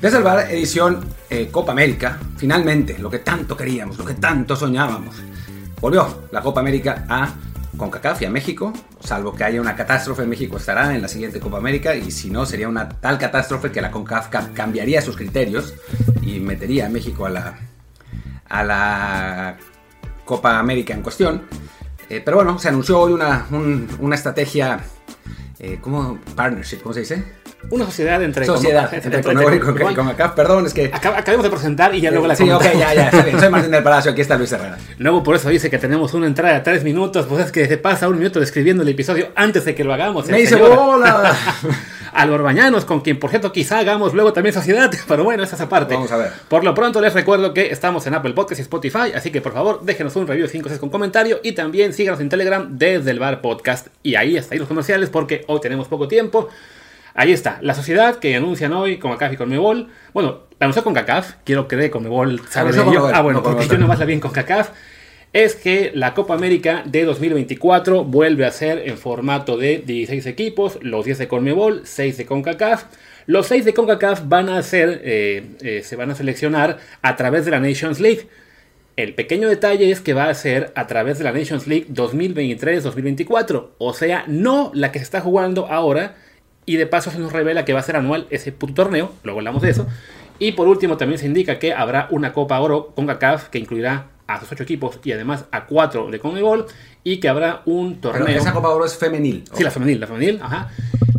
Desde el bar, edición eh, Copa América, finalmente, lo que tanto queríamos, lo que tanto soñábamos. Volvió la Copa América a CONCACAF y a México, salvo que haya una catástrofe, México estará en la siguiente Copa América y si no sería una tal catástrofe que la CONCACAF cambiaría sus criterios y metería a México a la, a la Copa América en cuestión. Eh, pero bueno, se anunció hoy una, una estrategia, eh, ¿cómo? Partnership, ¿cómo se dice? Una sociedad entre... Sociedad, entre, entre, y CONCACAF, perdón, es que... acabemos de presentar y ya luego la Sí, ok, ya, ya, está bien. Soy Martín del Palacio, aquí está Luis Herrera. Luego por eso dice que tenemos una entrada de tres minutos, pues es que se pasa un minuto describiendo el episodio antes de que lo hagamos. ¡Me hice bola! a los Bañanos, con quien por cierto quizá hagamos luego también sociedad, pero bueno, esa es aparte. Vamos a ver. Por lo pronto les recuerdo que estamos en Apple Podcast y Spotify, así que por favor déjenos un review de 5 6 con comentario y también síganos en Telegram desde el Bar Podcast. Y ahí está, ahí los comerciales porque hoy tenemos poco tiempo. Ahí está, la sociedad que anuncian hoy con CACAF y con Mebol. Bueno, la anunció con CACAF, quiero que dé con Mebol. Ah, bueno, porque yo nomás la vi con CACAF. Es que la Copa América de 2024 vuelve a ser en formato de 16 equipos, los 10 de Conmebol, 6 de CONCACAF. Los 6 de CONCACAF van a ser, eh, eh, se van a seleccionar a través de la Nations League. El pequeño detalle es que va a ser a través de la Nations League 2023-2024, o sea, no la que se está jugando ahora, y de paso se nos revela que va a ser anual ese puto torneo, luego hablamos de eso. Y por último también se indica que habrá una Copa Oro con CACAF que incluirá a sus ocho equipos y además a cuatro de Conmebol y que habrá un torneo. Pero esa Copa Oro es femenil. Sí, la femenil, la femenil, ajá.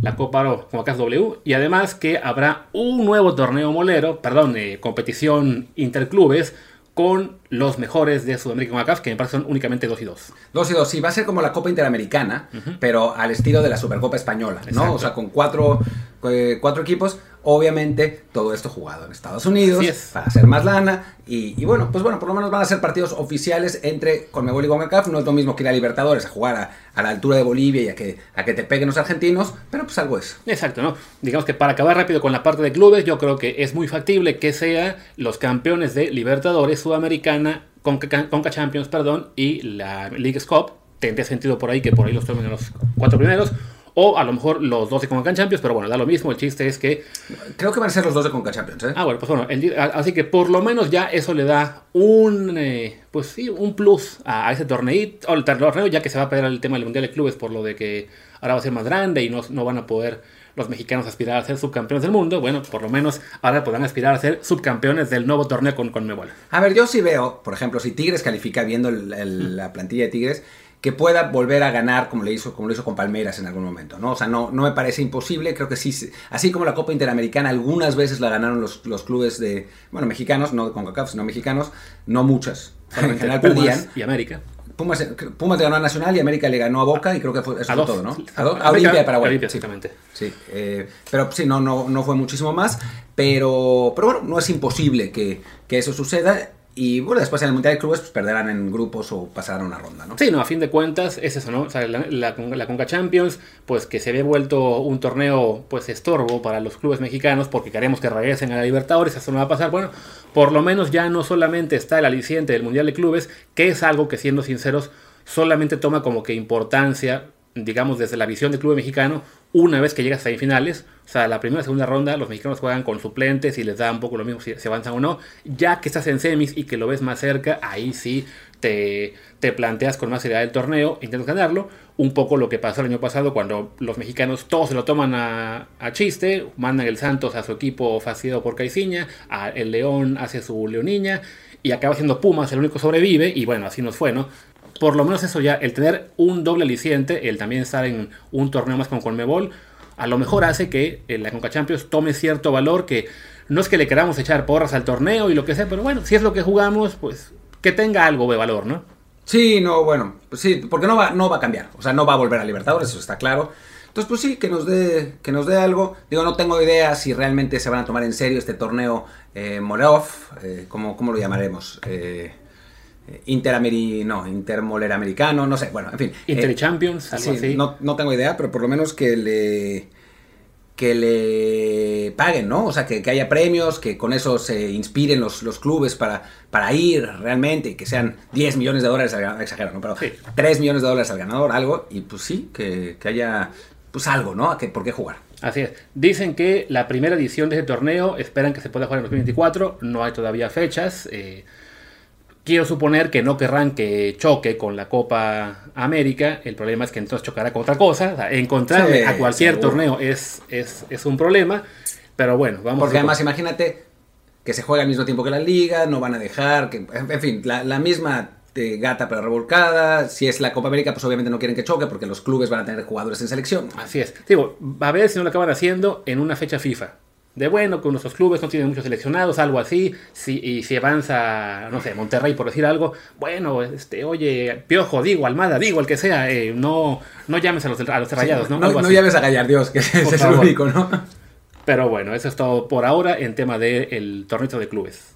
La Copa Oro CONCACAF W y además que habrá un nuevo torneo molero, perdón, eh, competición interclubes con los mejores de Sudamérica CONCACAF, que me parece son únicamente 2 y 2. 2 y 2, sí, va a ser como la Copa Interamericana, uh -huh. pero al estilo de la Supercopa Española, ¿no? Exacto. O sea, con cuatro, eh, cuatro equipos, obviamente todo esto jugado en Estados Unidos, para hacer más lana, y, y, bueno, pues bueno, por lo menos van a ser partidos oficiales entre Conmebol y CONCACAF, no es lo mismo que ir a Libertadores a jugar a, a, la altura de Bolivia y a que, a que te peguen los argentinos, pero pues algo es. Exacto, ¿no? Digamos que para acabar rápido con la parte de clubes, yo creo que es muy factible que sea los campeones de Libertadores Sudamericana Conca, Conca Champions, perdón, y la League Cup. Tendría sentido por ahí que por ahí los tomen los cuatro primeros. O a lo mejor los dos de Conca Champions, pero bueno, da lo mismo. El chiste es que. Creo que van a ser los dos de Conca Champions, ¿eh? Ah, bueno, pues bueno. El, así que por lo menos ya eso le da un. Eh, pues sí, un plus a, a ese torneito. El torneo, ya que se va a perder el tema del Mundial de Clubes por lo de que ahora va a ser más grande y no, no van a poder los mexicanos aspirar a ser subcampeones del mundo, bueno, por lo menos ahora podrán aspirar a ser subcampeones del nuevo torneo con Conmebol. A ver, yo sí veo, por ejemplo, si Tigres califica viendo el, el, la plantilla de Tigres, que pueda volver a ganar como le hizo como lo hizo con Palmeiras en algún momento, ¿no? O sea, no, no me parece imposible, creo que sí, así como la Copa Interamericana algunas veces la ganaron los, los clubes de, bueno, mexicanos, no de CONCACAF, sino mexicanos, no muchas, en general Pumas perdían. Y América. Pumas, Pumas le ganó a Nacional y América le ganó a Boca y creo que fue, eso a fue dos. todo, ¿no? A, a Olimpia de Paraguay. Olimpia, exactamente. Sí, eh, pero sí, no, no, no fue muchísimo más, pero, pero bueno, no es imposible que, que eso suceda. Y bueno, después en el Mundial de Clubes pues, perderán en grupos o pasarán una ronda, ¿no? Sí, no, a fin de cuentas es eso, ¿no? O sea, la, la, Conca Champions, pues que se había vuelto un torneo, pues estorbo para los clubes mexicanos porque queremos que regresen a la Libertadores, eso no va a pasar. Bueno, por lo menos ya no solamente está el aliciente del Mundial de Clubes, que es algo que siendo sinceros solamente toma como que importancia, digamos, desde la visión del club mexicano, una vez que llega a semifinales. O sea, la primera y segunda ronda, los mexicanos juegan con suplentes y les da un poco lo mismo si se avanzan o no. Ya que estás en semis y que lo ves más cerca, ahí sí te, te planteas con más seriedad el torneo, intentas ganarlo. Un poco lo que pasó el año pasado cuando los mexicanos todos se lo toman a, a chiste, mandan el Santos a su equipo fastidiado por Caiciña, el León hace su Leoniña y acaba siendo Pumas el único sobrevive y bueno, así nos fue, ¿no? Por lo menos eso ya, el tener un doble aliciente, el también estar en un torneo más con Conmebol, a lo mejor hace que la Conca Champions tome cierto valor que no es que le queramos echar porras al torneo y lo que sea, pero bueno, si es lo que jugamos, pues que tenga algo de valor, ¿no? Sí, no, bueno, pues sí, porque no va, no va a cambiar, o sea, no va a volver a Libertadores, eso está claro. Entonces, pues sí, que nos dé, que nos dé algo. Digo, no tengo idea si realmente se van a tomar en serio este torneo eh, Morov, eh, ¿cómo, ¿cómo, lo llamaremos? Eh, Interameri, no, Intermoler americano, no sé, bueno, en fin. Inter eh, Champions, algo sí, así. No, no, tengo idea, pero por lo menos que le que le paguen, ¿no? O sea, que, que haya premios, que con eso se inspiren los, los clubes para, para ir realmente, y que sean 10 millones de dólares al ganador, exagero, ¿no? Pero sí. 3 millones de dólares al ganador, algo, y pues sí, que, que haya pues algo, ¿no? Que, ¿Por qué jugar? Así es. Dicen que la primera edición de ese torneo esperan que se pueda jugar en 2024. No hay todavía fechas. Eh, quiero suponer que no querrán que choque con la Copa América. El problema es que entonces chocará con otra cosa. O sea, encontrar Sí, a cualquier seguro. torneo es, es, es un problema. Pero bueno, vamos Porque a además imagínate que se juega al mismo tiempo que la liga, no van a dejar, que, en fin, la, la misma eh, gata pero revolcada. Si es la Copa América, pues obviamente no quieren que choque porque los clubes van a tener jugadores en selección. Así es. Digo, a ver si no lo acaban haciendo en una fecha FIFA. De bueno, que nuestros clubes no tienen muchos seleccionados, algo así. Si, y si avanza, no sé, Monterrey, por decir algo. Bueno, este, oye, Piojo, digo, Almada, digo, el que sea, eh, no, no llames a los, a los rayados, ¿no? No, no llames a Gallardios, que ese es el único, ¿no? Pero bueno, eso es todo por ahora en tema del torneo de clubes.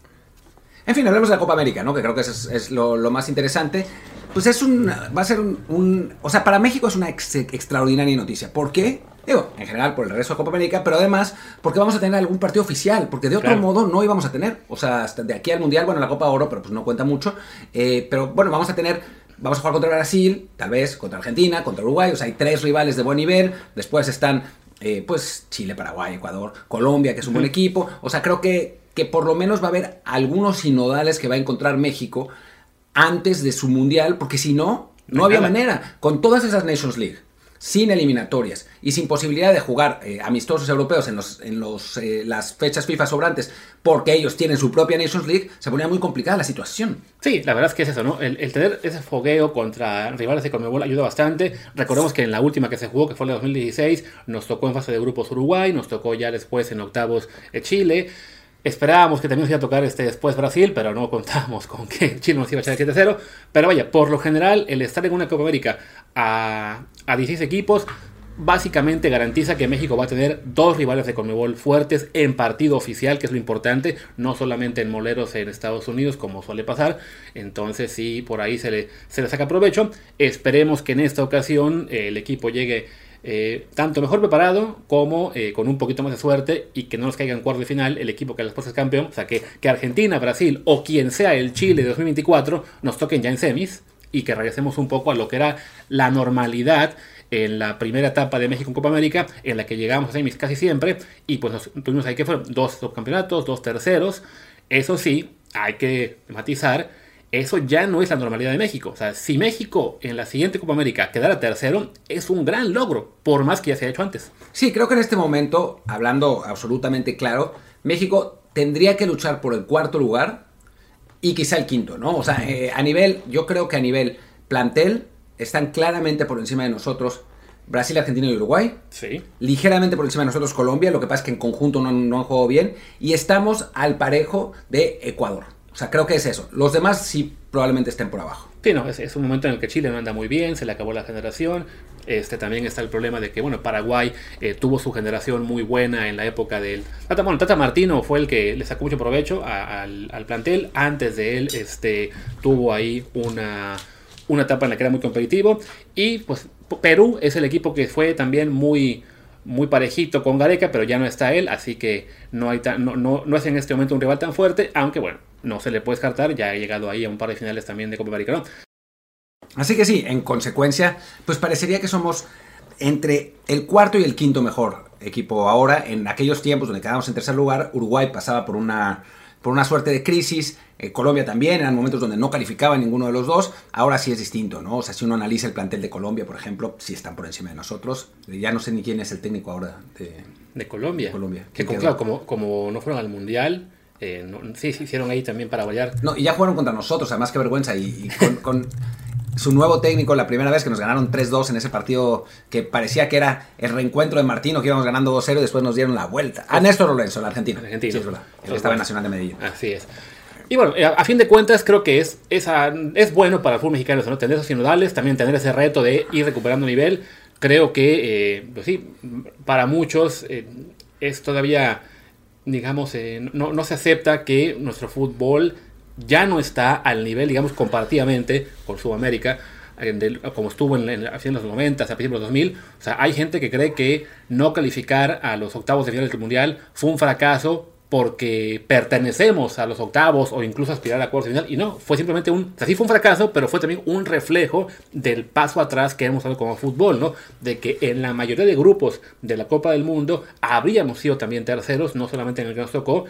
En fin, hablemos de la Copa América, ¿no? Que creo que eso es, es lo, lo más interesante. Pues es un. Va a ser un. un- o sea, para México es una ex- extraordinaria noticia. ¿Por qué? Digo, en general por el regreso a Copa América, pero además porque vamos a tener algún partido oficial, porque de otro Claro. modo no íbamos a tener. O sea, hasta de aquí al Mundial, bueno, la Copa Oro, pero pues no cuenta mucho. Eh, pero bueno, vamos a tener. Vamos a jugar contra Brasil, tal vez contra Argentina, contra Uruguay. O sea, hay tres rivales de buen nivel. Después están, eh, pues, Chile, Paraguay, Ecuador, Colombia, que es un buen equipo. O sea, creo que, que por lo menos va a haber algunos sinodales que va a encontrar México antes de su mundial, porque si no, no había manera. Con todas esas Nations League, sin eliminatorias y sin posibilidad de jugar eh, amistosos europeos en, los, en los, eh, las fechas FIFA sobrantes, porque ellos tienen su propia Nations League, se ponía muy complicada la situación. Sí, la verdad es que es eso, ¿no? El, el tener ese fogueo contra rivales de Conmebol ayuda bastante. Recordemos que en la última que se jugó, que fue la de 2016, nos tocó en fase de grupos Uruguay, nos tocó ya después en octavos eh, Chile. Esperábamos que también nos iba a tocar este después Brasil, pero no contábamos con que Chile nos iba a echar el 7-0. Pero vaya, por lo general, el estar en una Copa América a, a 16 equipos básicamente garantiza que México va a tener dos rivales de Conmebol fuertes en partido oficial, que es lo importante, no solamente en moleros en Estados Unidos, como suele pasar. Entonces, sí, por ahí se le, se saca provecho. Esperemos que en esta ocasión eh, el equipo llegue eh, tanto mejor preparado como eh, con un poquito más de suerte y que no nos caiga en cuarto de final el equipo que después es campeón. O sea, que, que Argentina, Brasil o quien sea el Chile de 2024 nos toquen ya en semis y que regresemos un poco a lo que era la normalidad en la primera etapa de México en Copa América, en la que llegamos a semis casi siempre, y pues nos tuvimos ahí que fueron dos subcampeonatos, dos terceros. Eso sí, hay que matizar, eso ya no es la normalidad de México. O sea, si México en la siguiente Copa América quedara tercero, es un gran logro, por más que ya se haya hecho antes. Sí, creo que en este momento, hablando absolutamente claro, México tendría que luchar por el cuarto lugar y quizá el quinto, ¿no? O sea, eh, a nivel, yo creo que a nivel plantel están claramente por encima de nosotros Brasil, Argentina y Uruguay. Sí. Ligeramente por encima de nosotros Colombia, lo que pasa es que en conjunto no, no han jugado bien. Y estamos al parejo de Ecuador. O sea, creo que es eso. Los demás sí probablemente estén por abajo. Sí, no, es, un momento en el que Chile no anda muy bien, se le acabó la generación. Este también está el problema de que, bueno, Paraguay eh, tuvo su generación muy buena en la época del. Tata, bueno, Tata Martino fue el que le sacó mucho provecho al plantel. Antes de él, este, tuvo ahí una, una etapa en la que era muy competitivo. Y pues Perú es el equipo que fue también muy muy parejito con Gareca, pero ya no está él, así que no, hay tan- no, no, no es en este momento un rival tan fuerte, aunque bueno, no se le puede descartar, ya ha llegado ahí a un par de finales también de Copa América, ¿no? Así que sí, en consecuencia, pues parecería que somos entre el cuarto y el quinto mejor equipo ahora. En aquellos tiempos donde quedábamos en tercer lugar, Uruguay pasaba por una, por una suerte de crisis. eh, Colombia también, eran momentos donde no calificaba ninguno de los dos. Ahora sí es distinto, ¿no? O sea, si uno analiza el plantel de Colombia, por ejemplo, sí están por encima de nosotros. Ya no sé ni quién es el técnico ahora de, De Colombia. Colombia. Que claro, como, como no fueron al Mundial, eh, no- sí, se hicieron ahí también para variar. No, y ya jugaron contra nosotros, además qué vergüenza. Y, y con, con su nuevo técnico, la primera vez que nos ganaron 3-2 en ese partido que parecía que era el reencuentro de Martino, que íbamos ganando 2-0 y después nos dieron la vuelta. A Néstor Lorenzo, el argentino. Argentino. Sí, es verdad. Él estaba en. Nacional de Medellín. Así es. Y bueno, eh, a fin de cuentas creo que es, esa, es bueno para el fútbol mexicano ¿no? tener esos sinodales, también tener ese reto de ir recuperando nivel. Creo que, eh, pues sí, para muchos eh, es todavía, digamos, eh, no, no se acepta que nuestro fútbol ya no está al nivel, digamos, comparativamente con Sudamérica, del- como estuvo en, en, de los 90, a principios de los 2000. O sea, hay gente que cree que no calificar a los octavos de finales del Mundial fue un fracaso porque pertenecemos a los octavos o incluso aspirar a cuartos de final. Y no, fue simplemente un, o sea, sí fue un fracaso, pero fue también un reflejo del paso atrás que hemos dado como fútbol, ¿no? De que en la mayoría de grupos de la Copa del Mundo habríamos sido también terceros, no solamente en el que nos tocó.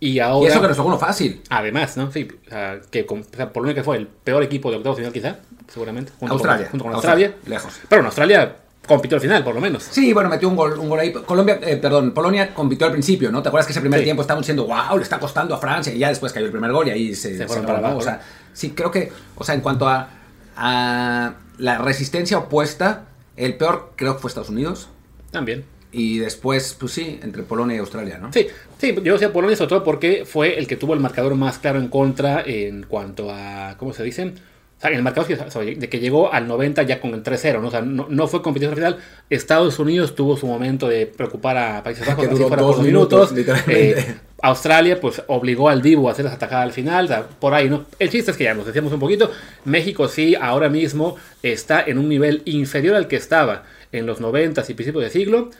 Y ahora. Y eso que nos tocó uno fácil. Además, ¿no? Sí, o sea, que con, o sea, Polonia que fue el peor equipo de octavos de final, quizá, seguramente. Junto Australia. Con, junto con Australia. Australia, lejos. Pero en Australia compitió al final, por lo menos. Sí, bueno, metió un gol, un gol ahí. Colombia, eh, perdón, Polonia compitió al principio, ¿no? ¿Te acuerdas que ese primer Sí. tiempo estaban diciendo, wow, le está costando a Francia? Y ya después cayó el primer gol y ahí se, Se fueron para abajo, O sea, sí, creo que, o sea, en cuanto a, a la resistencia opuesta, el peor creo que fue Estados Unidos. También. Y después, pues sí, entre Polonia y Australia, ¿no? Sí, sí, yo decía Polonia sobre todo porque fue el que tuvo el marcador más claro en contra en cuanto a, ¿cómo se dicen? O sea, el marcador o sea, de que llegó al 90 ya con el 3-0, ¿no? O sea, no, no fue competición final. Estados Unidos tuvo su momento de preocupar a Países Bajos, Que así duró fuera dos por minutos, minutos. Eh, Australia, pues, obligó al Dibu a hacer las atacadas al final, o sea, por ahí, ¿no? El chiste es que ya nos decíamos un poquito, México sí, ahora mismo está en un nivel inferior al que estaba en los 90 y principios de siglo,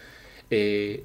eh,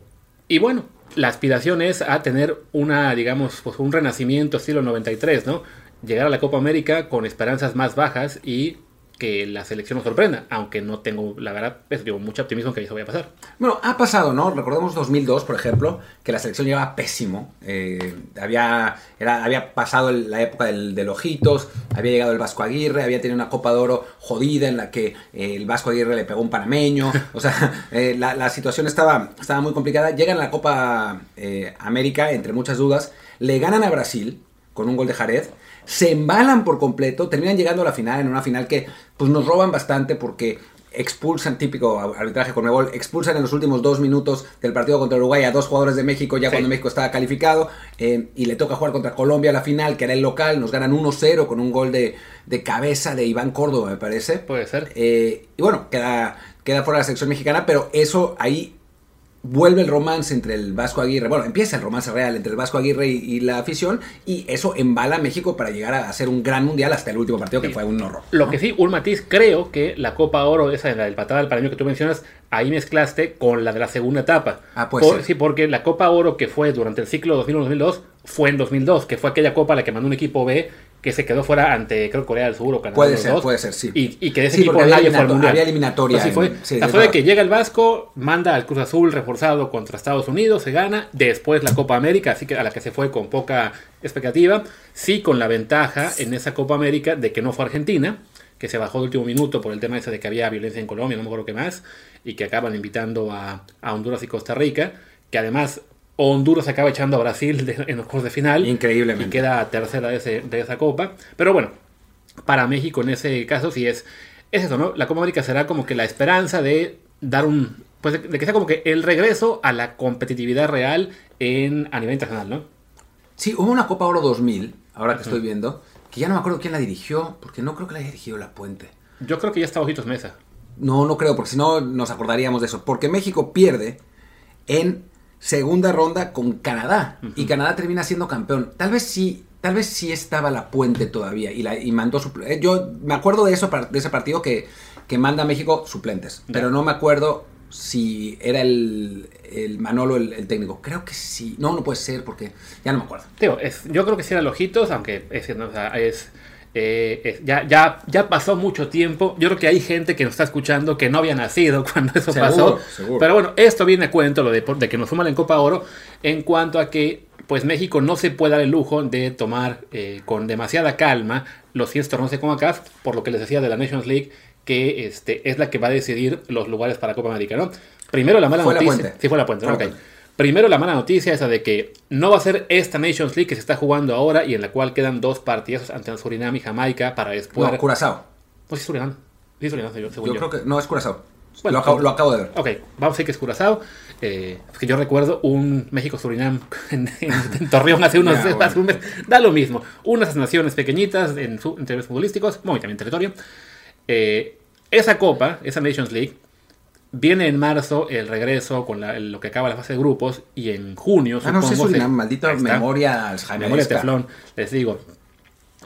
y bueno, la aspiración es a tener una, digamos, pues un renacimiento estilo 93, ¿no? Llegar a la Copa América con esperanzas más bajas y que la selección nos sorprenda, aunque no tengo, la verdad, pues, digo, mucho optimismo que eso vaya a pasar. Bueno, ha pasado, ¿no? Recordemos 2002, por ejemplo, que la selección llevaba pésimo. Eh, había, era, había pasado el- la época del, del Ojitos, había llegado el Vasco Aguirre, había tenido una Copa de Oro jodida en la que eh, el Vasco Aguirre le pegó un panameño. O sea, eh, la, la situación estaba, estaba muy complicada. Llegan a la Copa eh, América, entre muchas dudas, le ganan a Brasil con un gol de Jared. Se embalan por completo, terminan llegando a la final, en una final que pues nos roban bastante porque expulsan, típico arbitraje con gol, expulsan en los últimos dos minutos del partido contra Uruguay a dos jugadores de México, ya Sí. cuando México estaba calificado, eh, y le toca jugar contra Colombia a la final, que era el local, nos ganan 1-0 con un gol de, de cabeza de Iván Córdoba, me parece. Puede ser. Eh, y bueno, queda, queda fuera la selección mexicana, pero eso ahí vuelve el romance entre el Vasco Aguirre, bueno, empieza el romance real entre el Vasco Aguirre y, y la afición, y eso embala a México para llegar a hacer un gran mundial hasta el último partido, que Sí. fue un horror. Lo que sí, un matiz, creo que la Copa Oro, esa de la del patada del paraño que tú mencionas, ahí mezclaste con la de la segunda etapa. Ah, puede Por-. Sí, porque la Copa Oro que fue durante el ciclo 2001-2002 fue en 2002, que fue aquella Copa a la que mandó un equipo B que se quedó fuera ante, creo, Corea del Sur o Canadá. Puede ser, dos, puede ser, sí. Y, y que de ese Sí, equipo había nadie fue al eliminato- Mundial. había eliminatoria Así en- fue. sí, sea, de fue de que llega el Vasco, manda al Cruz Azul reforzado contra Estados Unidos, se gana, después la Copa América, así que a la que se fue con poca expectativa, sí con la ventaja en esa Copa América de que no fue Argentina, que se bajó de último minuto por el tema ese de que había violencia en Colombia, no me acuerdo qué más, y que acaban invitando a, a Honduras y Costa Rica, que además Honduras acaba echando a Brasil de- en los juegos de final. Increíblemente. Y queda tercera de, ese- de esa copa. Pero bueno, para México en ese caso sí es, es eso, ¿no? La Copa América será como que la esperanza de dar un... Pues de, de que sea como que el regreso a la competitividad real en, a nivel internacional, ¿no? Sí, hubo una Copa Oro 2000, ahora que estoy viendo, que ya no me acuerdo quién la dirigió, porque no creo que la haya dirigido La Puente. Yo creo que ya está Ojitos Mesa. No, no creo, porque si no nos acordaríamos de eso. Porque México pierde en segunda ronda con Canadá y Canadá termina siendo campeón. Tal vez sí, tal vez sí estaba la puente todavía y, la, y mandó supl- eh, Yo me acuerdo de eso, de ese partido que, que manda a México suplentes, pero no me acuerdo si era el, el Manolo el, el técnico. Creo que sí. No, no puede ser porque ya no me acuerdo. Es, yo creo que sí eran Ojitos, aunque es, ¿no? O sea, es, eh, es- ya, ya, ya pasó mucho tiempo. Yo creo que hay gente que nos está escuchando que no había nacido cuando eso Seguro, pasó. seguro. Pero bueno, esto viene a cuento, lo de, de que nos suman en Copa Oro, en cuanto a que pues México no se puede dar el lujo de tomar eh, con demasiada calma los 100 torneos de CONCACAF, por lo que les decía de la Nations League, que este, es la que va a decidir los lugares para Copa América, ¿no? Primero la mala Fue la noticia. Puente. Sí, fue la puente, ¿no? Primero la mala noticia esa de que no va a ser esta Nations League que se está jugando ahora y en la cual quedan dos partidos ante Surinam y Jamaica para después... No, Curazao. Pues sí, Surinam. Sí, Surinam, según Yo yo. creo que no es Curazao. Bueno, lo, acabo, ok. lo acabo de ver. Ok, vamos a decir que es Curazao. Eh, es que yo recuerdo un México-Surinam en, en- en Torreón hace unos bueno. un mes. Da lo mismo. Unas naciones pequeñitas en, en términos futbolísticos, muy también territorio. Eh, esa copa, esa Nations League, viene en marzo el regreso con la- lo que acaba la fase de grupos y en junio, Ah, no sé, supongo, se- maldita está. memoria Alzheimer. Memoria teflón, les digo.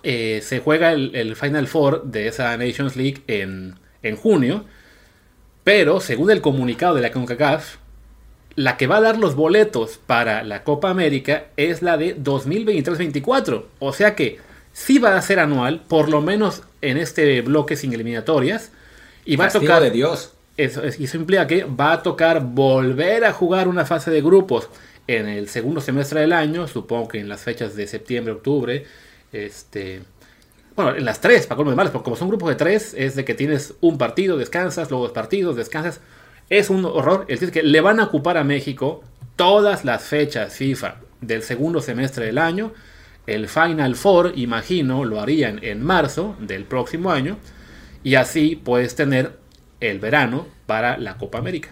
Eh, se juega el, el Final Four de esa Nations League en, en junio, pero según el comunicado de la CONCACAF, la que va a dar los boletos para la Copa América es la de 2023-24. O sea que sí va a ser anual, por lo menos en este bloque sin eliminatorias. Y va a tocar. de Dios. Eso, implica que va a tocar volver a jugar una fase de grupos en el segundo semestre del año, supongo que en las fechas de septiembre, octubre, este, bueno, en las tres, para colmo de males, porque como son grupos de tres, es de que tienes un partido, descansas, luego dos partidos, descansas. Es un horror. Es decir, que le van a ocupar a México todas las fechas FIFA del segundo semestre del año. El Final Four, imagino, lo harían en marzo del próximo año. Y así puedes tener el verano para la Copa América.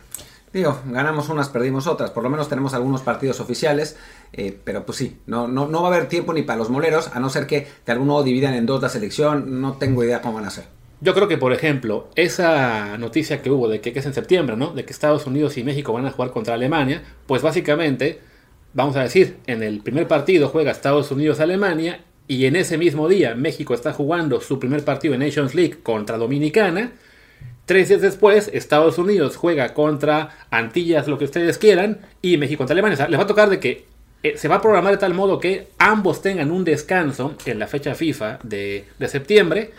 Digo, ganamos unas, perdimos otras. Por lo menos tenemos algunos partidos oficiales. Eh, pero pues sí, no, no, no va a haber tiempo ni para los moleros, a no ser que de algún modo dividan en dos la selección. No tengo idea cómo van a ser. Yo creo que, por ejemplo, esa noticia que hubo de que, que, es en septiembre, ¿no? De que Estados Unidos y México van a jugar contra Alemania, pues básicamente, vamos a decir, en el primer partido juega Estados Unidos-Alemania y en ese mismo día México está jugando su primer partido en Nations League contra Dominicana. Tres días después, Estados Unidos juega contra Antillas, lo que ustedes quieran, y México contra Alemania. O sea, les va a tocar de que eh, se va a programar de tal modo que ambos tengan un descanso en la fecha FIFA de, de septiembre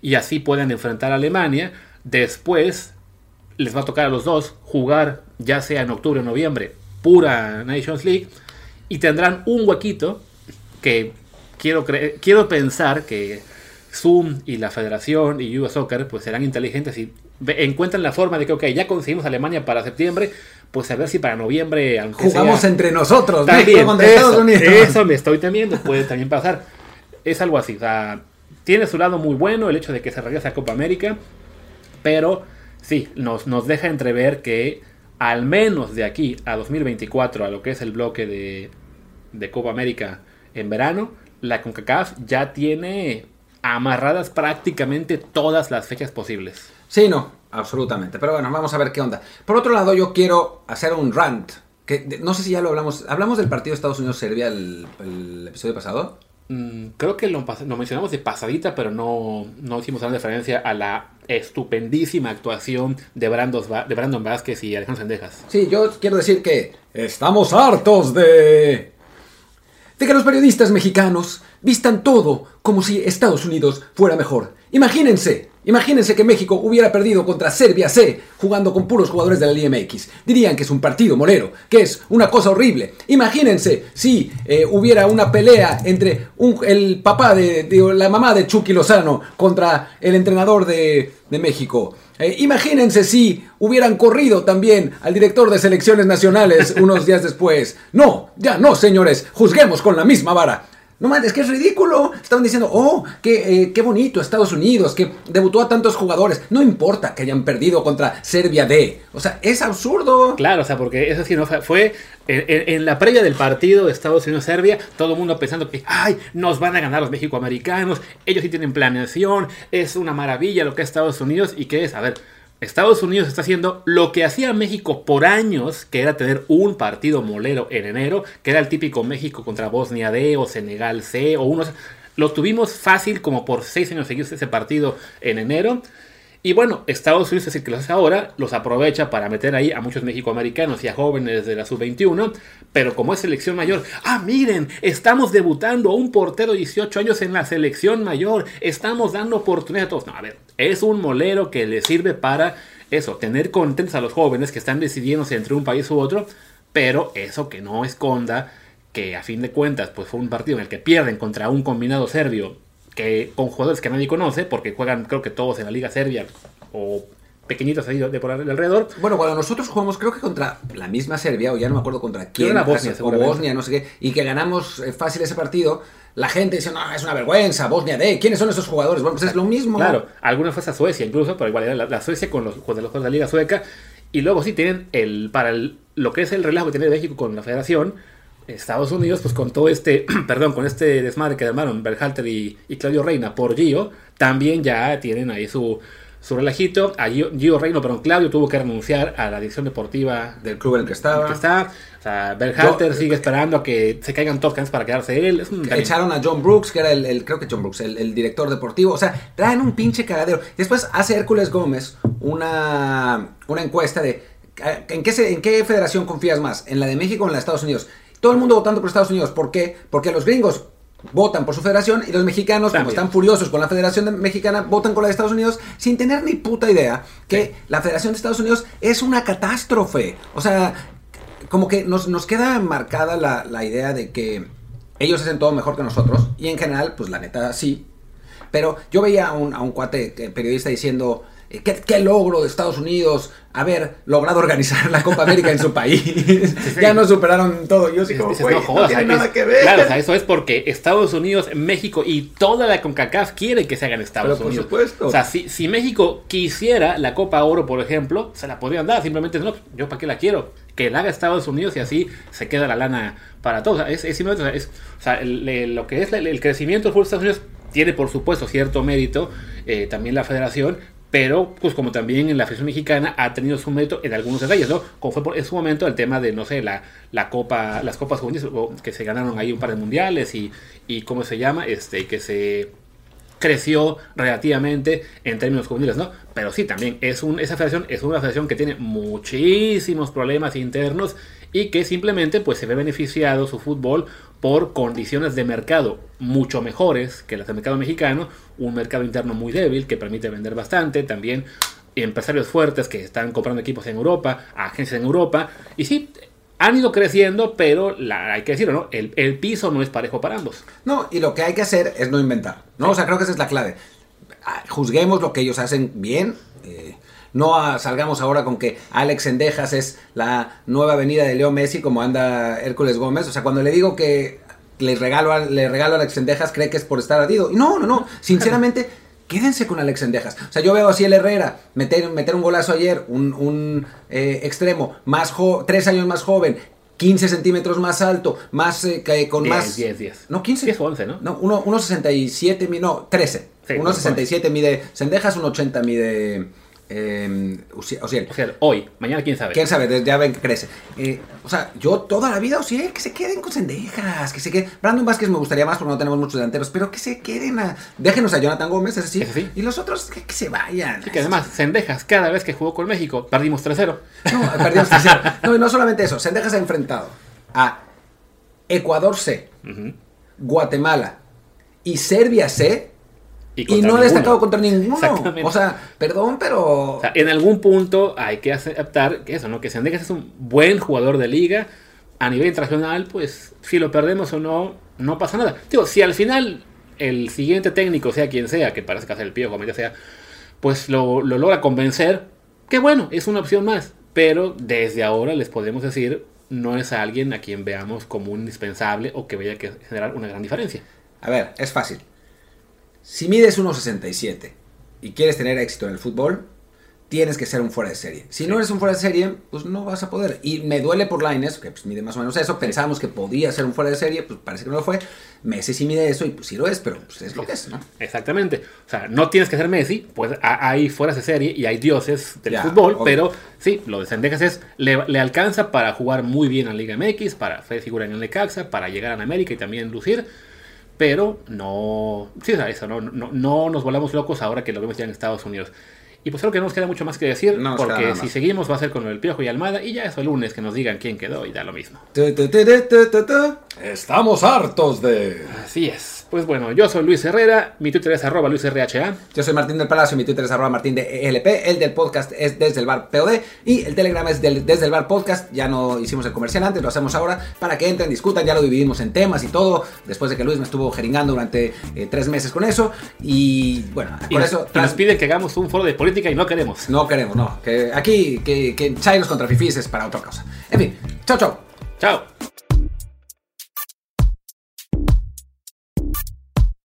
y así pueden enfrentar a Alemania. Después les va a tocar a los dos jugar, ya sea en octubre o noviembre, pura Nations League. Y tendrán un huequito que quiero, quiero pensar que Zoom y la Federación y US Soccer pues serán inteligentes y encuentran la forma de que, ok, ya conseguimos Alemania para septiembre, pues a ver si para noviembre... Aunque Jugamos entre nosotros, también, contra eso, Estados Unidos. Eso me estoy temiendo, puede también pasar. Es algo así, o sea, tiene su lado muy bueno el hecho de que se regrese a Copa América, pero sí, nos, nos deja entrever que al menos de aquí a 2024, a lo que es el bloque de, de Copa América en verano, la CONCACAF ya tiene amarradas prácticamente todas las fechas posibles. Sí, no, absolutamente. Pero bueno, vamos a ver qué onda. Por otro lado, yo quiero hacer un rant. Que no sé si ya lo hablamos. ¿Hablamos del partido Estados Unidos-Serbia el, el episodio pasado? Mm, creo que lo, mencionamos de pasadita, pero no, no hicimos una referencia a la estupendísima actuación de, de Brandon Vázquez y Alejandro Sendejas. Sí, yo quiero decir que estamos hartos de... de que los periodistas mexicanos vistan todo como si Estados Unidos fuera mejor. Imagínense, imagínense que México hubiera perdido contra Serbia C jugando con puros jugadores de la Liga MX. Dirían que es un partido molero, que es una cosa horrible. Imagínense si eh, hubiera una pelea entre el papá de, la mamá de Chucky Lozano contra el entrenador de, México. Eh, imagínense si hubieran corrido también al director de selecciones nacionales unos días después. No, ya no, señores, juzguemos con la misma vara. No mames, es que es ridículo. Estaban diciendo, oh, qué, eh, qué bonito Estados Unidos, que debutó a tantos jugadores. No importa que hayan perdido contra Serbia D. O sea, es absurdo. Claro, o sea, porque eso sí, no fue en, la previa del partido de Estados Unidos-Serbia, todo el mundo pensando que, ay, nos van a ganar los mexicoamericanos, ellos sí tienen planeación, es una maravilla lo que es Estados Unidos y que es, a ver, Estados Unidos está haciendo lo que hacía México por años, que era tener un partido molero en enero, que era el típico México contra Bosnia D o Senegal C o unos... Lo tuvimos fácil como por seis años seguidos ese partido en enero. Y bueno, Estados Unidos es el que los hace ahora, los aprovecha para meter ahí a muchos mexicoamericanos y a jóvenes de la sub-21, pero como es selección mayor, ah, miren, estamos debutando a un portero de 18 años en la selección mayor, estamos dando oportunidades a todos. No, a ver, es un molero que le sirve para eso, tener contentos a los jóvenes que están decidiéndose entre un país u otro, pero eso que no esconda que a fin de cuentas pues fue un partido en el que pierden contra un combinado serbio que con jugadores que nadie conoce, porque juegan creo que todos en la Liga Serbia o pequeñitos ahí de por alrededor. Bueno, cuando nosotros jugamos creo que contra la misma Serbia, o ya no me acuerdo contra quién, Bosnia, o Bosnia, no sé qué, y que ganamos eh, fácil ese partido, la gente dice, no, es una vergüenza, Bosnia de, ¿quiénes son esos jugadores? Bueno, pues es lo mismo. Claro, alguna fue a Suecia incluso, pero igual era la, Suecia con los, con los de la Liga Sueca, y luego sí tienen el, para lo que es el relajo que tiene México con la federación, Estados Unidos, pues con todo este, perdón, con este desmadre que armaron Berhalter y, Claudio Reina por Gio, también ya tienen ahí su, su relajito. A Gio, Reina, perdón, Claudio tuvo que renunciar a la dirección deportiva del club en el que estaba. Que está. O sea, Berhalter sigue esperando a que se caigan todos para quedarse él. Echaron a John Brooks, que era el, creo que John Brooks, el, director deportivo. O sea, traen un pinche cagadero. Después hace Hércules Gómez una, una encuesta de ¿en qué, ¿en qué federación confías más? ¿En la de México o en la de Estados Unidos? Todo el mundo votando por Estados Unidos. ¿Por qué? Porque los gringos votan por su federación y los mexicanos, como están furiosos con la federación de- mexicana, votan con la de Estados Unidos sin tener ni puta idea que Sí. la federación de Estados Unidos es una catástrofe. O sea, como que nos, nos queda marcada la, la idea de que ellos hacen todo mejor que nosotros y en general, pues la neta sí. Pero yo veía a un, a un cuate eh, periodista diciendo, ¿qué, qué logro de Estados Unidos haber logrado organizar la Copa América en su país. ya nos superaron todo. Yo sí como, no no, es- nada que ver. Claro, o sea, eso es porque Estados Unidos, México y toda la CONCACAF quiere que se haga en Estados Pero por Unidos. supuesto. O sea, si, si México quisiera la Copa Oro, por ejemplo, se la podrían dar. Simplemente, no, yo para qué la quiero. Que la haga Estados Unidos y así se queda la lana para todos. O sea, es, es es- o sea, el- el- lo que es el, el crecimiento del fútbol de Estados Unidos tiene, por supuesto, cierto mérito. eh, también la federación. Pero, pues como también en la Federación Mexicana ha tenido su mérito en algunos detalles, ¿no? Como fue por, en su momento el tema de, no sé, la, la Copa, las Copas Juveniles, que se ganaron ahí un par de mundiales y, y ¿cómo se llama? Este, que se creció relativamente en términos juveniles, ¿no? Pero sí, también es un, esa federación es una federación que tiene muchísimos problemas internos y que simplemente pues se ve beneficiado su fútbol por condiciones de mercado mucho mejores que las del mercado mexicano, un mercado interno muy débil que permite vender bastante, también empresarios fuertes que están comprando equipos en Europa, agencias en Europa, y sí, han ido creciendo, pero hay que decirlo, ¿no? El, el piso no es parejo para ambos. No, y lo que hay que hacer es no inventar, ¿no? O sea, creo que esa es la clave. Ah, Juzguemos lo que ellos hacen bien. eh, no ah, salgamos ahora con que Alex Sendejas es la nueva avenida de Leo Messi como anda Hércules Gómez. O sea, cuando le digo que le regalo a, le regalo a Alex Sendejas, cree que es por estar ardido. Y No, no, no. Sinceramente, quédense con Alex Sendejas. O sea, yo veo así el Herrera meter, meter un golazo ayer, un, un, eh, extremo, más jo- tres años más joven. 15 centímetros más alto, más eh, con 10, más. 10, 10. No, 15. 10 o 11, ¿no? No, uno- 1.67, mi- no, 13. Sí, 1.67 mide Sendejas, 1.80 mide eh, Uci- Ociel. O sea, hoy, mañana quién sabe. Quién sabe, ya ven que crece. Eh, o sea, yo toda la vida, Ociel, que se queden con Sendejas, que se queden. Brandon Vázquez me gustaría más porque no tenemos muchos delanteros, pero que se queden a. Déjenos a Jonathan Gómez, ese sí. Ese sí. Y los otros, que, que se vayan. Sí, que además, Sendejas, cada vez que jugó con México, perdimos 3-0. No, perdimos 3-0. No, y no solamente eso, Sendejas ha enfrentado a Ecuador C. Guatemala y Serbia C. Y, contra no ha destacado contra ninguno. Exactamente. O sea, perdón, pero. O sea, en algún punto hay que aceptar que eso, ¿no? Que Sendejas es un buen jugador de liga. A nivel internacional, pues, si lo perdemos o no, no pasa nada. Digo, si al final el siguiente técnico, sea quien sea, que parece que hace el pie o como ya sea, pues lo, lo logra convencer, que bueno, es una opción más. Pero desde ahora les podemos decir, no es alguien a quien veamos como un indispensable o que vaya a generar una gran diferencia. A ver, es fácil. Si mides 1.67 y quieres tener éxito en el fútbol, tienes que ser un fuera de serie. Si no eres un fuera de serie, pues no vas a poder. Y me duele por Laines, que pues mide más o menos eso. Pensábamos que podía ser un fuera de serie, pues parece que no lo fue. Messi sí mide eso y pues sí lo es, pero pues es lo que es, ¿no? Exactamente. O sea, no tienes que ser Messi, pues ha- hay fueras de serie y hay dioses del Ya, fútbol, obvio. pero sí, lo de Sendejas es, le, le alcanza para jugar muy bien en Liga MX, para ser figura en el Necaxa, para llegar a América y también lucir, pero no, sí, o sea, eso, no, no, no nos volamos locos ahora que lo vemos ya en Estados Unidos. Y pues creo que no nos queda mucho más que decir, No nos queda porque si seguimos va a ser con el Piojo y Almada, y ya eso el lunes que nos digan quién quedó y da lo mismo. Estamos hartos de... Así es. Pues bueno, yo soy Luis Herrera, mi Twitter es arroba luisrha. Yo soy Martín del Palacio, mi Twitter es arroba martín de ELP, el del podcast es desde el bar POD y el Telegram es del- desde el bar podcast, ya no hicimos el comercial antes, lo hacemos ahora para que entren, discutan, ya lo dividimos en temas y todo, después de que Luis me estuvo jeringando durante eh, tres meses con eso y bueno, por eso y nos piden que hagamos un foro de política y no queremos. no queremos, no, que aquí, que, que Chairos contra es para otra cosa. En fin, chao, chao. Chao.